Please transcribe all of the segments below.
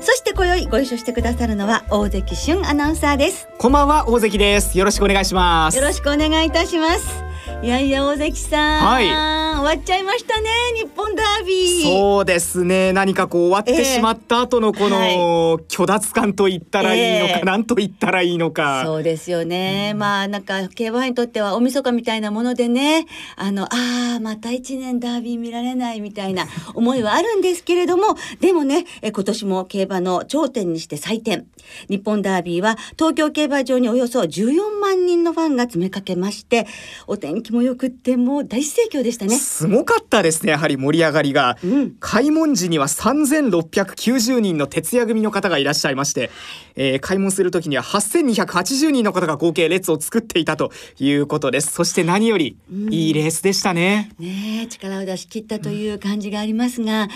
そして今宵ご一緒してくださるのは大関俊アナウンサーです。こんばんは大関です。よろしくお願いします。よろしくお願いいたします。いやいや大関さん、はい、終わっちゃいましたね日本ダービー。そうですね。何かこう終わってしまった後のこの、えー、虚脱感と言ったらいいのか、えー、何と言ったらいいのか。そうですよね、うん、まあなんか競馬にとっては大晦日みたいなものでねあのああまた一年ダービー見られないみたいな 思いはあるんですけれどもでもねえ今年も競馬の頂点にして祭典日本ダービーは東京競馬場におよそ14万人のファンが詰めかけましてお天気気もよくってもう大盛況でしたねすごかったですねやはり盛り上がりが、うん、開門時には3690人の徹夜組の方がいらっしゃいまして、えー、開門する時には8280人の方が合計列を作っていたということです。そして何より、いいレースでしたね。ね力を出し切ったという感じがありますが、うん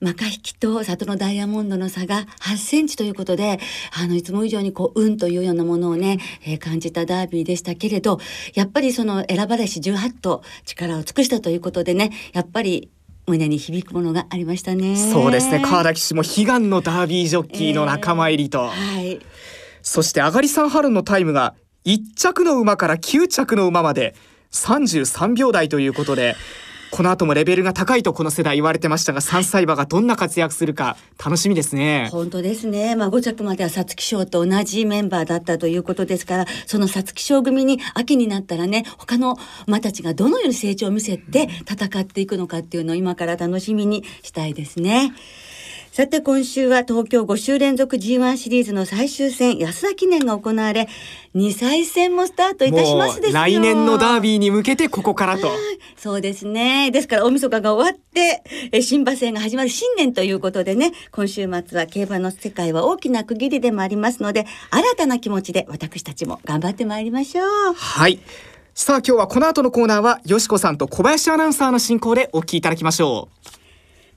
マカ引きと里のダイヤモンドの差が8センチということで、あの、いつも以上にこう、運というようなものをね、えー、感じたダービーでしたけれど、やっぱりその選ばれし18頭力を尽くしたということでね、やっぱり胸に響くものがありましたね。そうですね。川田騎手も悲願のダービージョッキーの仲間入りと。えー、はい。そして上がり3春のタイムが1着の馬から9着の馬まで33秒台ということで、この後もレベルが高いとこの世代言われてましたが3歳馬がどんな活躍するか楽しみですね本当ですねまあ5着までは皐月賞と同じメンバーだったということですからその皐月賞組に秋になったらね他の馬たちがどのように成長を見せて戦っていくのかっていうのを今から楽しみにしたいですね。さて今週は東京5週連続 G1 シリーズの最終戦安田記念が行われ2歳戦もスタートいたしますです来年のダービーに向けてここからと。そうですね。ですから大晦日が終わってえ新馬戦が始まる新年ということでね今週末は競馬の世界は大きな区切りでもありますので新たな気持ちで私たちも頑張ってまいりましょう。はい。さあ今日はこの後のコーナーはよしこさんと小林アナウンサーの進行でお聞きいただきましょう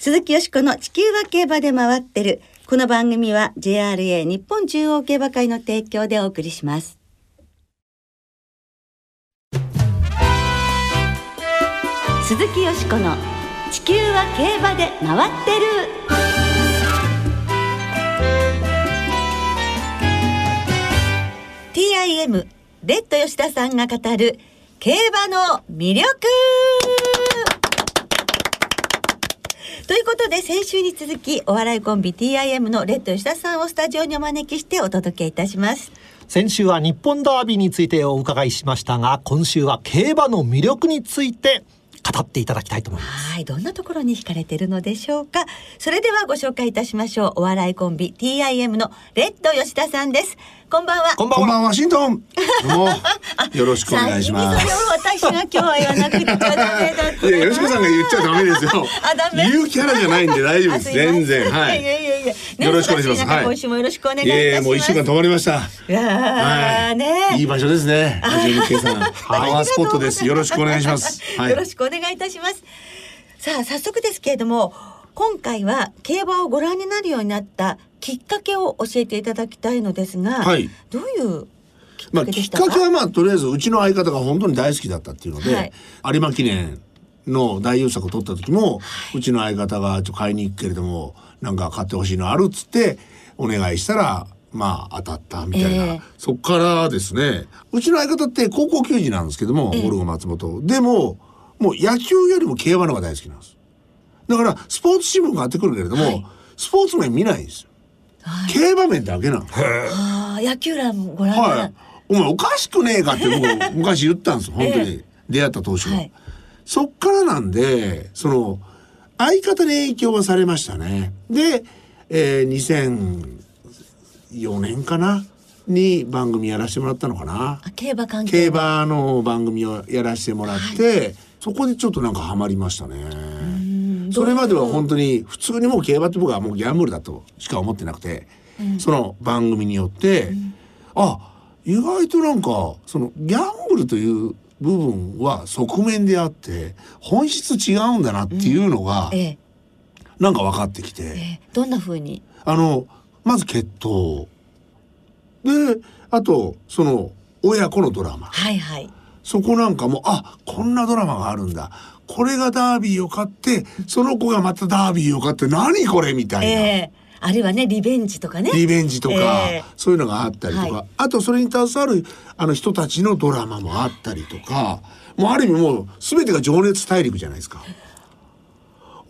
鈴木よしこの地球は競馬で回ってる。この番組は JRA 日本中央競馬会の提供でお送りします。鈴木よしこの地球は競馬で回ってる。TIM レッド吉田さんが語る競馬の魅力ということで先週に続きお笑いコンビ TIM のレッド吉田さんをスタジオにお招きしてお届けいたします。先週は日本ダービーについてお伺いしましたが今週は競馬の魅力について語っていただきたいと思いますはいどんなところに惹かれているのでしょうか？それではご紹介いたしましょうお笑いコンビ TIM のレッド吉田さんですこんばんは。こんばんは。ワシントン。よろしくお願いします。私が今日は言わなくちゃダメだいや、よしこさんが言っちゃダメですよ。あ、ダメ。言うキャラじゃないんで大丈夫です。全然。はい。いやいやいや。よろしくお願いします。はい。今週もよろしくお願いします。えもう一週間止まりました。いやね。いい場所ですね。はじめけさん。パワースポットです。よろしくお願いします。よろしくお願いいたします。さあ、早速ですけれども、今回は競馬をご覧になるようになったきっかけを教えていただきたいのですが、はい、どういうまあ、きっかけはまあとりあえずうちの相方が本当に大好きだったっていうので、はい、有馬記念の大優作を取った時も、はい、うちの相方がちょ買いに行くけれどもなんか買ってほしいのあるっつってお願いしたらまあ当たったみたいな、えー、そっからですね。うちの相方って高校球児なんですけども、えー、ゴルゴ松本。でももう野球よりも競馬の方が大好きなんです。だからスポーツ新聞があってくるけれども、はい、スポーツ面見ないんですよ。はい、競馬面だけなの。あ野球欄ご覧にはい。お前おかしくねえかって僕 昔言ったんです本当に、出会った当初は、はい、そっからなんでその相方に影響はされましたね。で、えー、2004年かな？に番組やらせてもらったのかな。競馬関係競馬の番組をやらせてもらって、はい、そこでちょっとなんかハマりましたね。それまでは本当に普通にもう競馬って僕はもうギャンブルだとしか思ってなくてその番組によって、あ意外となんかそのギャンブルという部分は側面であって本質違うんだなっていうのが、なんか分かってきて、えー、どんな風に？あのまず血統であとその親子のドラマ、はいはい、そこなんかもあこんなドラマがあるんだ。これがダービーを買ってその子がまたダービーを買って何これみたいな。えーあるいはねリベンジとかね。リベンジとか、えー、そういうのがあったりとか、はい、あとそれに携わるあの人たちのドラマもあったりとか。もうある意味もう全てが情熱大陸じゃないですか。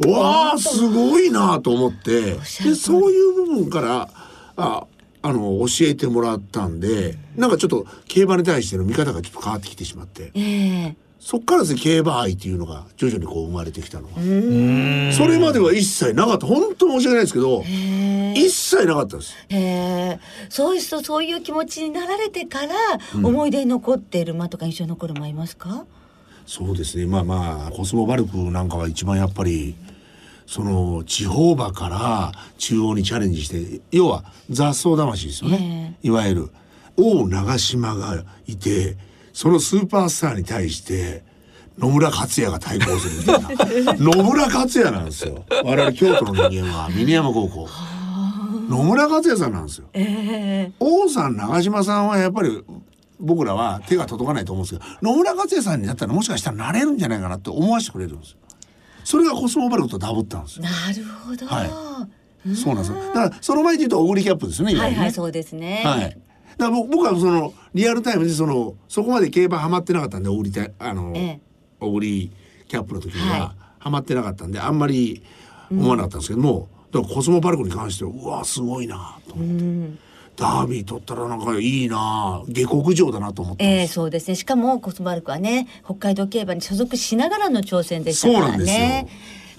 わあすごいなと思って。でそういう部分からああの教えてもらったんでなんかちょっと競馬に対しての見方がちょっと変わってきてしまって、えー、そっからですね競馬愛っていうのが徐々にこう生まれてきたのは。それまでは一切なかった。本当申し訳ないですけど一切なかったです。へそういう人そういう気持ちになられてから、思い出に残っている馬とか印象に残る馬いますか？そうですね。まあまあコスモバルクなんかは一番やっぱりその地方馬から中央にチャレンジして要は雑草魂ですよね、いわゆる王長島がいてそのスーパースターに対して野村克也が対抗するみたいな。野村克也なんですよ。我々京都の人間は峰山高校。野村克也さんなんですよ、えー、王さん長島さんはやっぱり僕らは手が届かないと思うんですけど野村克也さんになったらもしかしたらなれるんじゃないかなって思わせてくれるんですよそれがコスモバルクとダブったんですなるほど、はい、そうなんですだからその前で言うとオグリキャップですねはいはいそうですね。はい。だから僕はそのリアルタイムでそのそこまで競馬ハマってなかったんでオグリあの、ええ、オグリキャップの時にはハマってなかったんであんまり思わなかったんですけども、うん、だからコスモパルクに関してはうわすごいなと思って。うんダービー取ったらなんかいいな下克上だなと思ってえー、そうですね。しかもコスモバルクはね北海道競馬に所属しながらの挑戦でしたからね。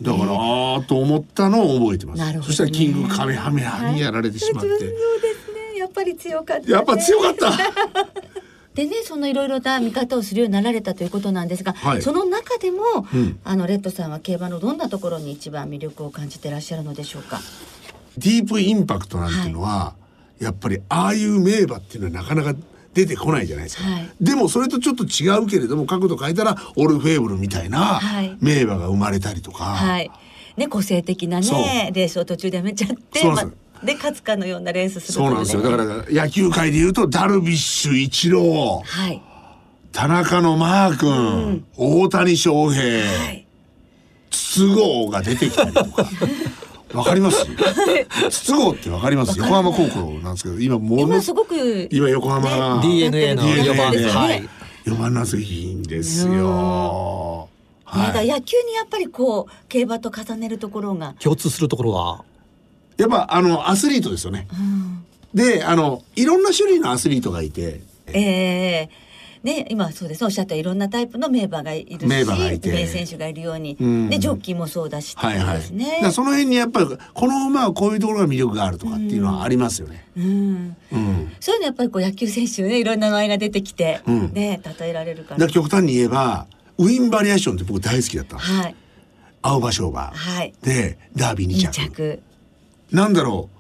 だから、えー、あと思ったのを覚えてます、ね、そしたらキングカメハメハにやられてしまって、はい、そうですやっぱり強かった、ね、やっぱ強かった。でねそのいろいろな見方をするようになられたということなんですが、はい、その中でも、うん、あのレッドさんは競馬のどんなところに一番魅力を感じていらっしゃるのでしょうか？ディープインパクトなんていうのは、はい、やっぱりああいう名馬っていうのはなかなか出てこないじゃないですか、はい、でもそれとちょっと違うけれども角度変えたらオルフェーブルみたいな名馬が生まれたりとか、はい。ね、個性的なねレースを途中でやめちゃってまで勝つかのようなレースするそうなんですよ。だから野球界でいうとダルビッシュイチロー、はい、田中のマー君、うん、大谷翔平、はい、筒香が出てきたりとか。わかります？筒香ってわかります？横浜高校なんですけど、今ものすごく今横浜、ね、DNA の4番で、はい、4番なぜいいんですよ。はい、野球にやっぱりこう競馬と重ねるところが共通するところはやっぱあのアスリートですよね。うん、であのいろんな種類のアスリートがいて。えーね、今そうですおっしゃったいろんなタイプの名馬がいるし名馬がいて。名選手がいるように、うん、でジョッキーもそうだしはいはい、ね、その辺にやっぱりこの馬はこういうところが魅力があるとかっていうのはありますよね。うん、うん、そういうのやっぱりこう野球選手ねいろんな名前が出てきて、うん、ね例えられるから。極端に言えばウィンバリエーションって僕大好きだったんです。はい、青葉勝馬、はい、でダービー2着。2着。なんだろう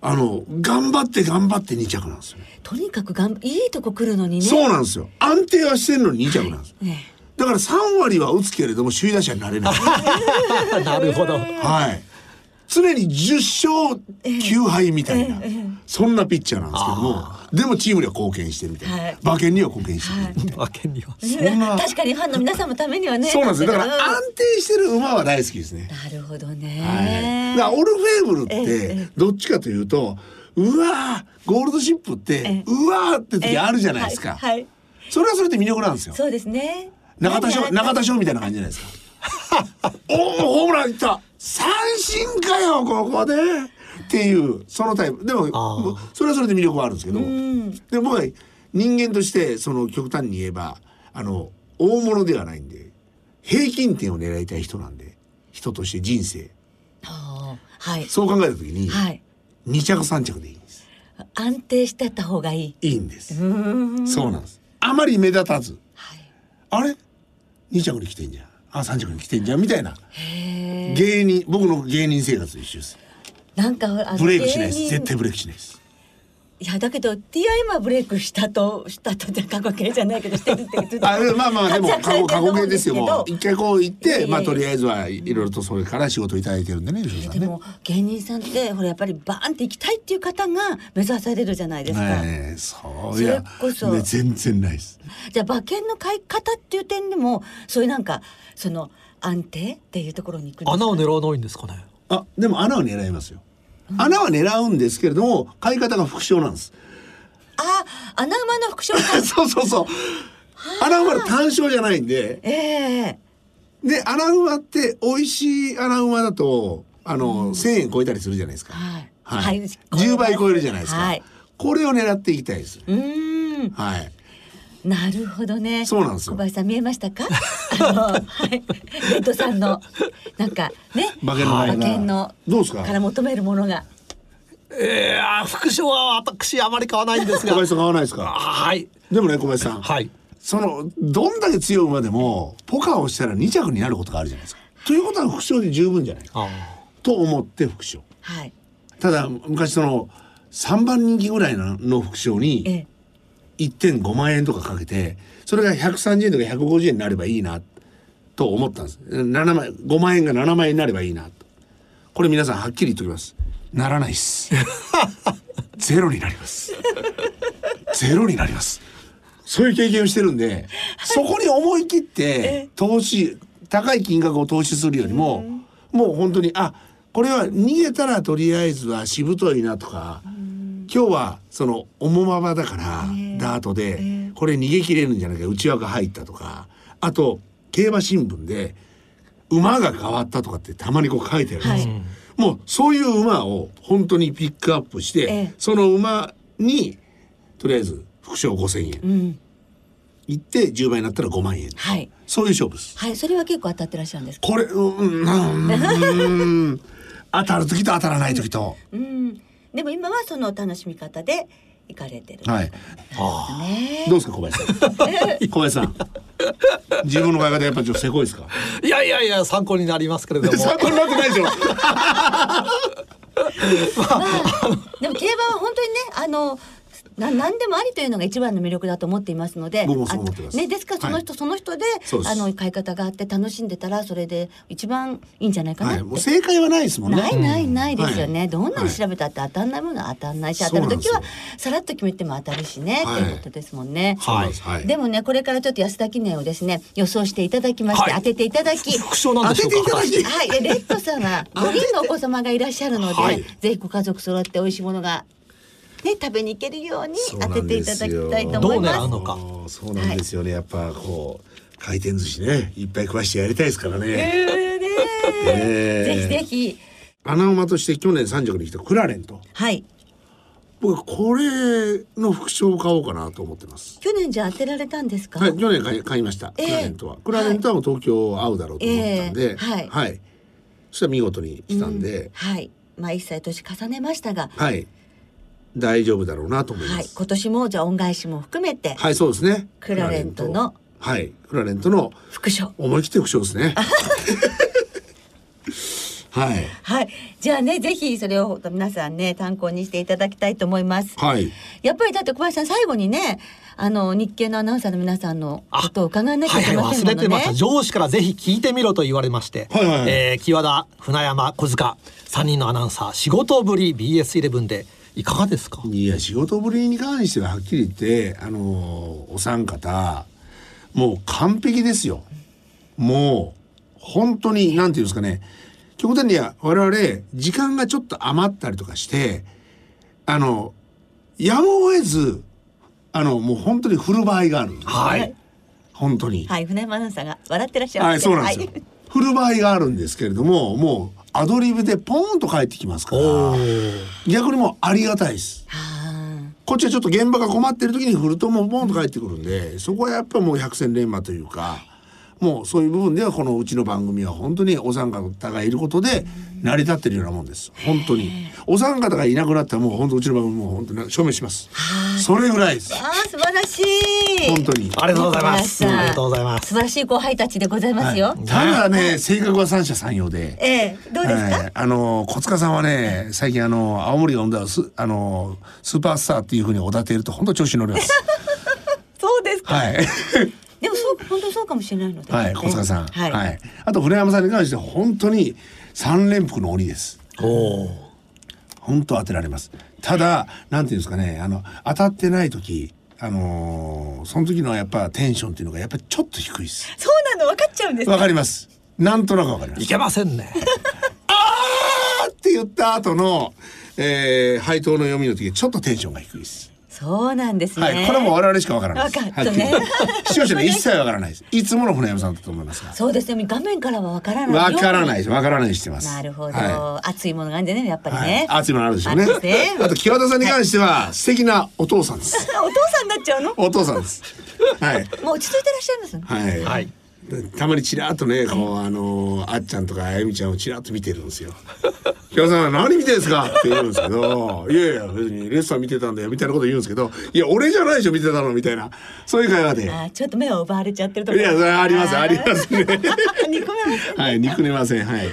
あの頑張って頑張って2着なんですよ。とにかくがんいいとこ来るのにね。そうなんですよ。安定はしてるのに2着なんです。はいね、だから3割は打つけれども首位打者になれない。なるほど。はい。常に10勝9敗みたいな、そんなピッチャーなんですけどもでもチームには貢献してみたいな、はい、馬券には貢献してる、馬券には。そんな確かにファンの皆さんのためにはねそうなんですよ。だから安定してる馬は大好きですね。なるほどね、はい、だオルフェーブルってどっちかというとうわゴールドシップってうわって時あるじゃないですか、はい、それはそれで魅力なんですよ。そうですね。中田翔中田翔みたいな感じじゃないですか。おおホームランいった。三振かよここでっていうそのタイプ。でもそれはそれで魅力はあるんですけど。でも人間としてその極端に言えばあの大物ではないんで平均点を狙いたい人なんで人として人生、はい、そう考えた時に、はい、2着3着でいいんです。安定してた方がいい。いいんです。そうなんです。あまり目立たず、はい、あれ？2着に来てんじゃん。あ三着に来てんじゃん。みたいな。芸人僕の芸人生活と一緒ですなんかブレイクしないです。絶対ブレイクしないです。いやだけど TIM はブレイクしたとしたとじゃ過去形じゃないけどしてるってあまあまあでも過去過去形ですよもう。一回こう言って、えー、まあとりあえずはいろいろとそれから仕事いただいてるんでね、えー、でも芸人さんってほらやっぱりバーンって行きたいっていう方が目指されるじゃないですか、えー、そういやこそ、ね、全然ないです。じゃあ馬券の買い方っていう点でもそういうなんかその安定っていうところに行く穴を狙わないんですかね？あでも穴は狙いますよ穴は狙うんですけれども買い方が副賞なんです。あ、穴馬の副賞 そうそうそう。穴馬の単勝じゃないんで。ええー、で穴馬って美味しい穴馬だとあの、うん、1円超えたりするじゃないですか。はい。はい。10倍超えるじゃないですか。はい、これを狙っていきたいです。うん。はい。なるほどね。そうなんです小林さん見えましたか？あのはい、レッドさんのなんかね、馬券の馬券のどうですか？から求めるものが。ええー、副賞は私あまり買わないんですが。小林さん買わないですか？はい。でもね小林さん。はい。そのどんだけ強い馬でもポカをしたら2着になることがあるじゃないですか。ということは副賞で十分じゃないかと思って副賞。はい。ただ昔その3番人気ぐらいの副賞に。ええ1.5万円とかかけてそれが130円とか150円になればいいなと思ったんです。7万5万円が7万円になればいいなと。これ皆さんはっきり言っておきます。ならないっす。ゼロになります。ゼロになります。そういう経験をしてるんで、そこに思い切って投資高い金額を投資するよりも、もう本当にあこれは逃げたらとりあえずはしぶといなとか、今日はその重馬場だから、ダートで、これ逃げ切れるんじゃないか内枠入ったとかあと競馬新聞で馬が変わったとかってたまにこう書いてあるんです。よ。はい、もうそういう馬を本当にピックアップして、その馬にとりあえず副賞5,000円。うん。行って10倍になったら5万円、はい、そういう勝負です。はい、それは結構当たってらっしゃるんですこれ、うん、うん、当たる時と当たらない時と。うん、でも今はその楽しみ方で行かれてる。はい。ああ。どうですか小林さん。小林さん。自分の会話でやっぱちょっとせこいですか？いやいやいや参考になりますけれども。参考になってないでしょ。まあ、でも競馬は本当にねあのな何でもありというのが一番の魅力だと思っていますのでね、ですからその人、はい、その人であの買い方があって楽しんでたらそれで一番いいんじゃないかなって、はい、正解はないですもんね。ないないないですよね、はい、どんなに調べたって当たんないものは当たんないし、当たる時はさらっと決めても当たるしね、っていうことですもんね、はい、でもねこれからちょっと安田記念をですね予想していただきまして、当てていただき副賞なんでしょうかはい。レッドさんは 5人のお子様がいらっしゃるので、ぜひご家族揃って美味しいものがね食べに行けるように当てていただきたいと思います。そうなんですよね。やっぱこう回転寿司ねいっぱい食わしてやりたいですからね。えー、ねえー、ぜひぜひ。穴馬として去年三着に来たクラレント。はい。僕これの副賞を買おうかなと思ってます。去年じゃ当てられたんですか？はい、去年買い買いました。えー、クラレントは。クラレントは東京合うだろうと思ったんで、えー、はい、はい。そしたら見事に来たんで、うん、はい。まあ一歳年重ねましたが、はい。大丈夫だろうなと思います。はい、今年もじゃあ恩返しも含めて。はい、そうですね。クラレントの。はい、クラレントの。副賞。思い切って副賞ですね。はい。はい。じゃあね、ぜひそれを皆さんね、参考にしていただきたいと思います。はい。やっぱりだって小林さん最後にね、あの日経のアナウンサーの皆さんのことを伺わなきゃいけませんもんね。はいはい、忘れてました。上司からぜひ聞いてみろと言われまして、はいはいはい、えー、木和田、船山、小塚三人のアナウンサー仕事ぶり BS11 でいかがですか？いや仕事ぶりに関してははっきり言ってあのお三方もう完璧ですよ。もう本当になんていうんですかね。極端には我々時間がちょっと余ったりとかしてあのやむを得ずあのもう本当に振る場合がある。んです、ね、はい。本当に。はい船山さんが笑ってらっしゃるはいそうなんですよ、はい、振る場合があるんですけれどももうアドリブでポンと帰ってきますから逆にもうありがたいです。こっちはちょっと現場が困ってる時に振るともうポンと帰ってくるんでそこはやっぱもう百戦錬磨というかもうそういう部分ではこのうちの番組は本当にお三方がいることで成り立ってるようなもんです。本当に。お三方がいなくなったらもう本当うちの番組も本当に証明します。それぐらいです。あ素晴らしい。本当に。ありがとうございます。ありがとうございます。素晴らしい後輩たちでございますよ、はい、ただね性格は三者三様で。ええ。どうですか、はい、あの小塚さんはね最近あの青森が生んだスあのスーパースターっていうふうにおだてると本当調子乗ります。そうですか。はいでもそう本当そうかもしれないので、はい、小塚さん、はい、はい、あと船山さんに関して本当に三連複の鬼です。おお。本当当てられます。ただ、なんていうんですかね、あの当たってない時。あのー、その時のやっぱテンションっていうのがやっぱりちょっと低いです。そうなの分かっちゃうんですわかります。なんとなくわかります。いけませんね。あーって言った後の、えー、配当の読みの時ちょっとテンションが低いです。そうなんですね。はい、これも我々しかわからないです。分かったね。視聴者に一切わからないです。いつもの船山さんだと思いますそうですね。画面からはわからない。わからないです。わからないしてます。なるほど。はい、熱いものがあるんでね、やっぱりね。はい、熱いものあるでしょうね。あと木和田さんに関しては、素敵なお父さんです。お父さんになっちゃうの？お父さんです。はい。もう落ち着いてらっしゃいます、はい。はい。たまにちらっとね、こう、あのあっちゃんとかあゆみちゃんをちらっと見てるんですよ。木田さん何見てんですか？って言うんですけど、いやいや、別にレッサー見てたんだよ、みたいなこと言うんですけど、いや、俺じゃないでしょ、見てたの、みたいな。そういう会話で。あちょっと目を奪われちゃってるといや、それあります、ありますね。はい、憎めません、はい。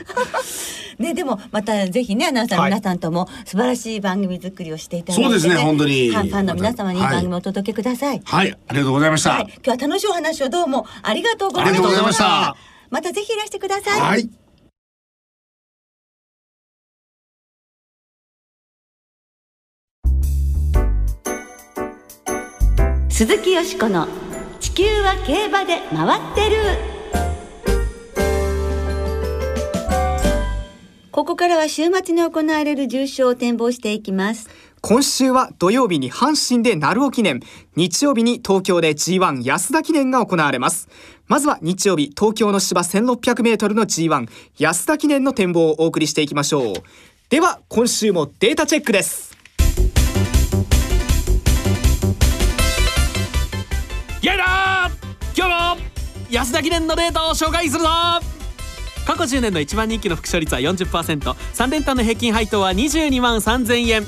ね、でもまたぜひねアナウンサーの皆さんとも素晴らしい番組作りをしていただいて、ね、そうですね本当に。ファンの皆様にいい。番組をお届けください、はい、はい、ありがとうございました、はい、今日は楽しいお話をどうもありがとうございました。またぜひいらしてください。はい。鈴木よしこの地球は競馬で回ってるここからは週末に行われる重賞を展望していきます。今週は土曜日に阪神で鳴尾記念。日曜日に東京で G1 安田記念が行われます。まずは日曜日東京の芝 1600m の G1 安田記念の展望をお送りしていきましょう。では今週もデータチェックです。やだ今日の安田記念のデータを紹介するぞ過去10年の一番人気の副賞率は 40%3 連単の平均配当は22万3000円。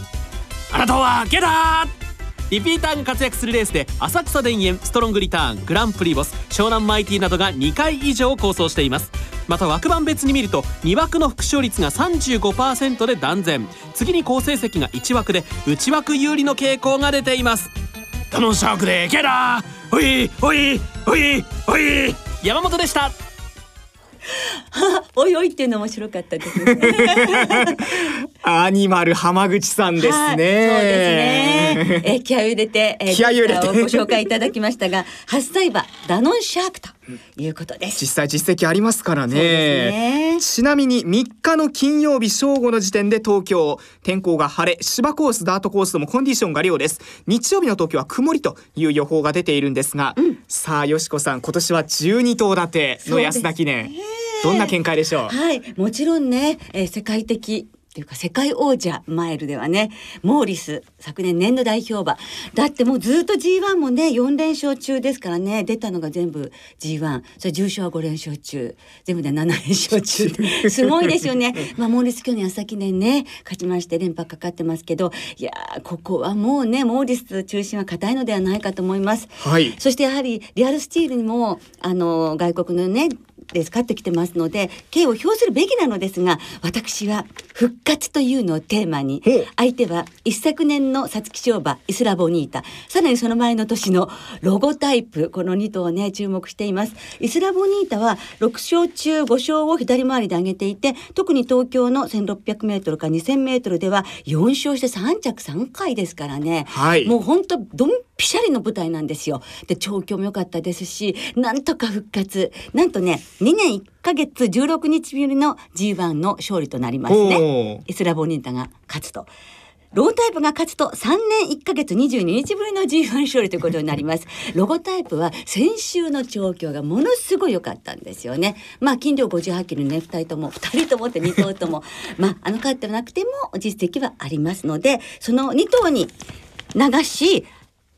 あなたはゲダー！リピーターが活躍するレースで浅草田園ストロングリターングランプリボス湘南マイティなどが2回以上構想しています。また枠番別に見ると2枠の副賞率が35%で断然。次に好成績が1枠で内枠有利の傾向が出ています。頼んシャークでゲダー！おいおいおいおい。山本でした おいおいっていうの面白かったです、アニマル浜口さんですね。そうですね。え気合を入れて、え気合を入れてご紹介いただきましたが、初歳馬ダノンシャークということです。実際実績ありますからね。ねちなみに3日の金曜日正午の時点で東京天候が晴れ、芝コースダートコースともコンディションが良です。日曜日の東京は曇りという予報が出ているんですが、うん、さあよしこさん今年は12頭立ての安田記念。どんな見解でしょう？はい、もちろんね、えー、世界的っていうか世界王者マイルではねモーリス昨年年度代表馬。だってもうずっと G1 もね4連勝中ですからね出たのが全部 G1 それ重賞は5連勝中。全部で7連勝中。すごいですよね。まあモーリス去年朝記念ね勝ちまして連覇かかってますけど。いやここはもうねモーリス中心は硬いのではないかと思います、はい、そしてやはりリアルスチールにもあの外国のねで使ってきてますので敬を表するべきなのですが私は復活というのをテーマに相手は一昨年の皐月賞馬イスラボニータ。さらにその前の年のロゴタイプこの2頭をね注目しています。イスラボニータは6勝中5勝を左回りで上げていて特に東京の 1600m か 2000m では4勝して3着3回ですからね、はい、もう本当ドンピシャリの舞台なんですよ。で調教も良かったですしなんとか復活。なんとね2年1ヶ月16日ぶりの G1 の勝利となりますねイスラボニータが勝つと。ロータイプが勝つと3年1ヶ月22日ぶりの G1 勝利ということになります。ロゴタイプは先週の調教がものすごい良かったんですよね。まあ、金量58キロね、2人とも、2人ともって2頭とも、まあ、あの勝ってなくても実績はありますので、その2頭に流し、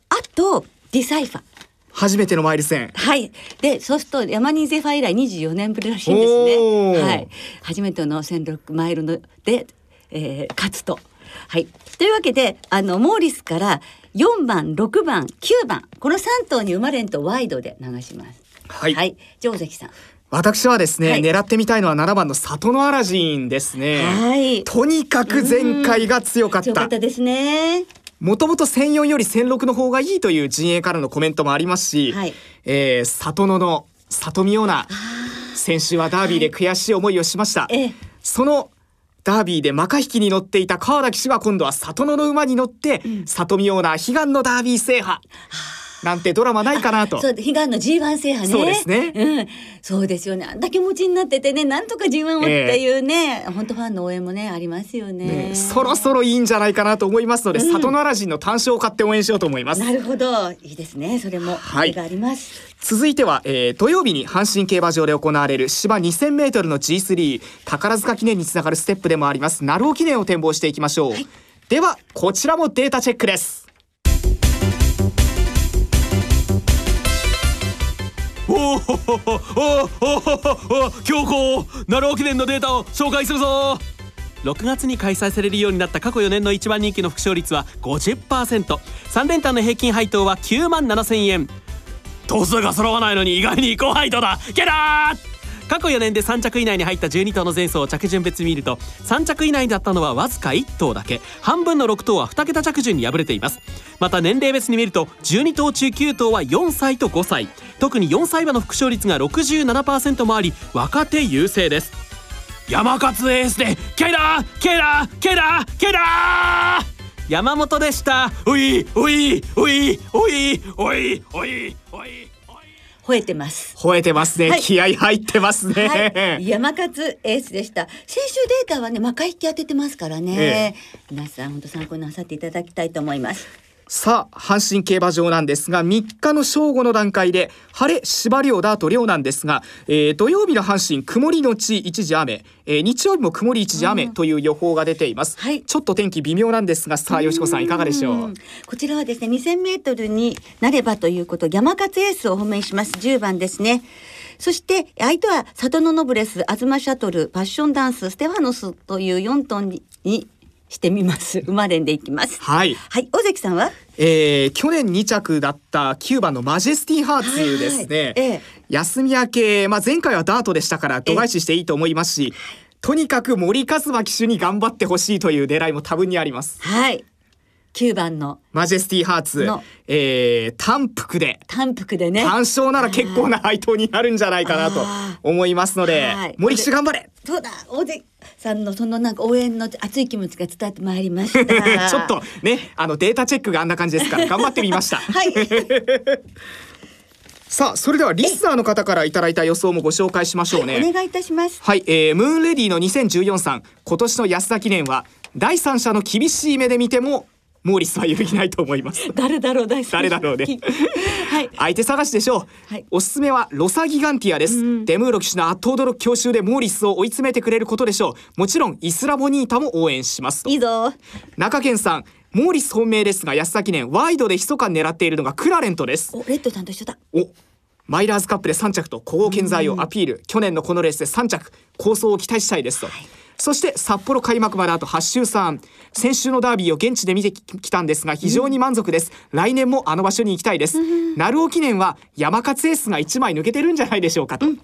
あと、ディサイファー。初めてのマイル戦。はい。でそうすると山ニーゼファ以来24年ぶりらしいんですね。はい。初めての1006マイルので、えー、勝つと。はい。というわけであのモーリスから4番6番9番この3頭に生まれんとワイドで流します。はい、はい、上関さん。私はですね、はい、狙ってみたいのは7番の里のアラジンですね。はい。とにかく前回が強かった。強かったですね。もともと1004より1006の方がいいという陣営からのコメントもありますし、はい、えー、里野の里見オーナー先週はダービーで悔しい思いをしました、はい、そのダービーでマカ引きに乗っていた川田騎手は今度は里野の馬に乗って、うん、里見オーナー悲願のダービー制覇なんてドラマないかなと。そう、悲願の G1 制覇ね。そうですね。うん。そうですよね。あんだけ持ちになっててね、なんとか G1 をっていうね、えー、本当ファンの応援もね、ありますよね、ね、そろそろいいんじゃないかなと思いますので、うん、里のアラジンの単勝を買って応援しようと思います。なるほど。いいですね。それも。はい。があります。続いては、えー、土曜日に阪神競馬場で行われる芝 2000m の G3 宝塚記念につながるステップでもあります鳴尾記念を展望していきましょう、はい、ではこちらもデータチェックですおおおお強行奈良記念のデータを紹介するぞ6月に開催されるようになった過去4年の一番人気の副勝率は 50%3 連単の平均配当は9万7000円頭数が揃わないのに意外に高配当だゲラー過去4年で3着以内に入った12頭の前走を着順別に見ると3着以内だったのはわずか1頭だけ。半分の6頭は2桁着順に敗れています。また年齢別に見ると12頭中9頭は4歳と5歳。特に4歳馬の副勝率が67%もあり若手優勢です。山勝エースでケラーケラーケラーケラー。山本でした。おいおいおいおいおいおいおい。吠えてます。吠えてますね。はい、気合入ってますね、はい、山勝エースでした。先週データはね、魔界引き当ててますからね。ええ、皆さん本当参考になさっていただきたいと思います。さあ阪神競馬場なんですが3日の正午の段階で晴れ芝涼だと涼なんですが、えー、土曜日の阪神曇りのち一時雨、えー、日曜日も曇り一時雨という予報が出ています、はい、ちょっと天気微妙なんですがさあよしこさんいかがでしょう？こちらはですね2000メートルになればということ山勝エースを褒めします。10番ですね。そして相手は里のノブレス、東シャトル、パッションダンス、ステファノスという4トンにしてみます。馬連でいきます。はい。はい、尾関さんは？えー、去年2着だった9番のマジェスティハーツですね。え、休み明け、まあ前回はダートでしたから度外視していいと思いますし。とにかく森一馬騎手に頑張ってほしいという狙いも多分にあります。はい。9番の。マジェスティハーツ。の、えー、単服で。単服でね。単勝なら結構な配当になるんじゃないかなと思いますので森騎手頑張れ。そうだ大関さんのそのなんか応援の熱い気持ちが伝わってまいりました。ちょっとねあのデータチェックがあんな感じですから頑張ってみました。はい。さあそれではリスナーの方からいただいた予想もご紹介しましょうね、はい、お願いいたします。はい、えー、ムーンレディの2014さん。今年の安田記念は第三者の厳しい目で見てもモーリスは揺るぎないと思います。誰だろう大誰だろうね。はい、相手探しでしょう、はい、おすすめはロサギガンティアです、うん、デムーロ騎手の圧倒驚く強襲でモーリスを追い詰めてくれることでしょう。もちろんイスラボニータも応援しますいいぞ。中堅さんモーリス本命ですが安田記念ワイドで密かに狙っているのがクラレントです。おレッドさんと一緒だ。おマイラーズカップで3着と古豪健在をアピール、去年のこのレースで3着。構想を期待したいですと、はいそして札幌開幕まであと8週3先週のダービーを現地で見てきたんですが非常に満足です、うん、来年もあの場所に行きたいです、鳴尾記念は山勝エースが1枚抜けてるんじゃないでしょうかと、うん、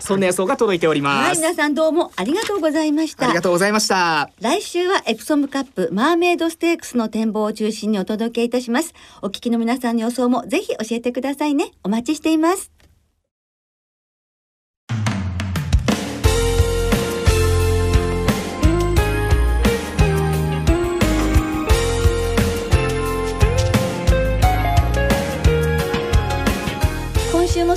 そんな予想が届いております。はい皆さんどうもありがとうございました。ありがとうございました。来週はエプソムカップマーメイドステークスの展望を中心にお届けいたします。お聞きの皆さんの予想もぜひ教えてくださいね。お待ちしています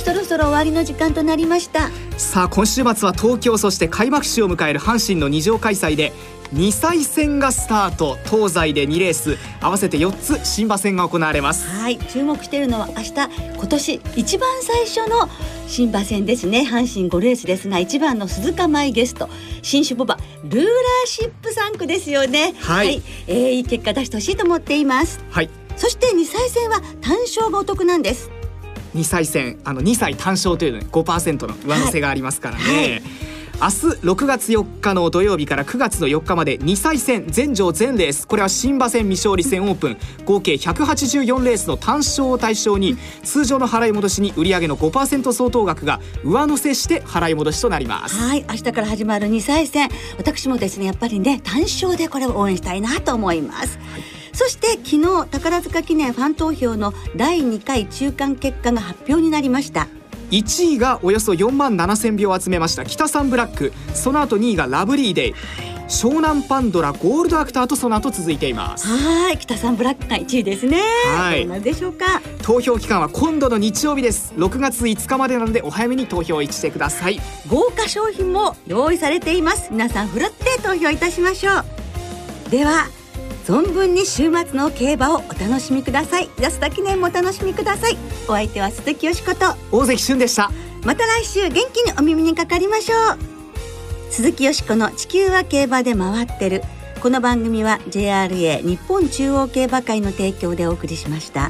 もそろそろ終わりの時間となりました。さあ今週末は東京そして開幕週を迎える阪神の二乗開催で2歳戦がスタート東西で2レース合わせて4つ新馬戦が行われます。はい注目しているのは明日今年一番最初の新馬戦ですね。阪神5レースですが1番の鈴鹿舞ゲスト新種ボバルーラーシップ3区ですよね。はい、はい、えー、いい結果出してほしいと思っています。はい。そして2歳戦は単勝がお得なんです2歳戦あの2歳単勝というの5%の上乗せがありますからね。はい。はい。明日6月4日の土曜日から9月の4日まで2歳戦全場全レース。これは新馬戦未勝利戦オープン。合計184レースの単勝を対象に通常の払い戻しに売上の5%相当額が上乗せして払い戻しとなります。はい。明日から始まる2歳戦。私もですねやっぱりね単勝でこれを応援したいなと思います、はいそして昨日宝塚記念ファン投票の第2回中間結果が発表になりました。1位がおよそ4万7千票集めました北サンブラック。その後2位がラブリーデイ。湘南パンドラゴールドアクターとその後続いています。はい北サンブラックが1位ですね。はい。どうでしょうか？投票期間は今度の日曜日です。6月5日までなのでお早めに投票してください。豪華商品も用意されています。皆さんふるって投票いたしましょう。では存分に週末の競馬をお楽しみください。安田記念もお楽しみください。お相手は鈴木よしこと。大関俊でした。また来週元気にお耳にかかりましょう。鈴木よしこの地球は競馬で回ってる。この番組は JRA 日本中央競馬会の提供でお送りしました。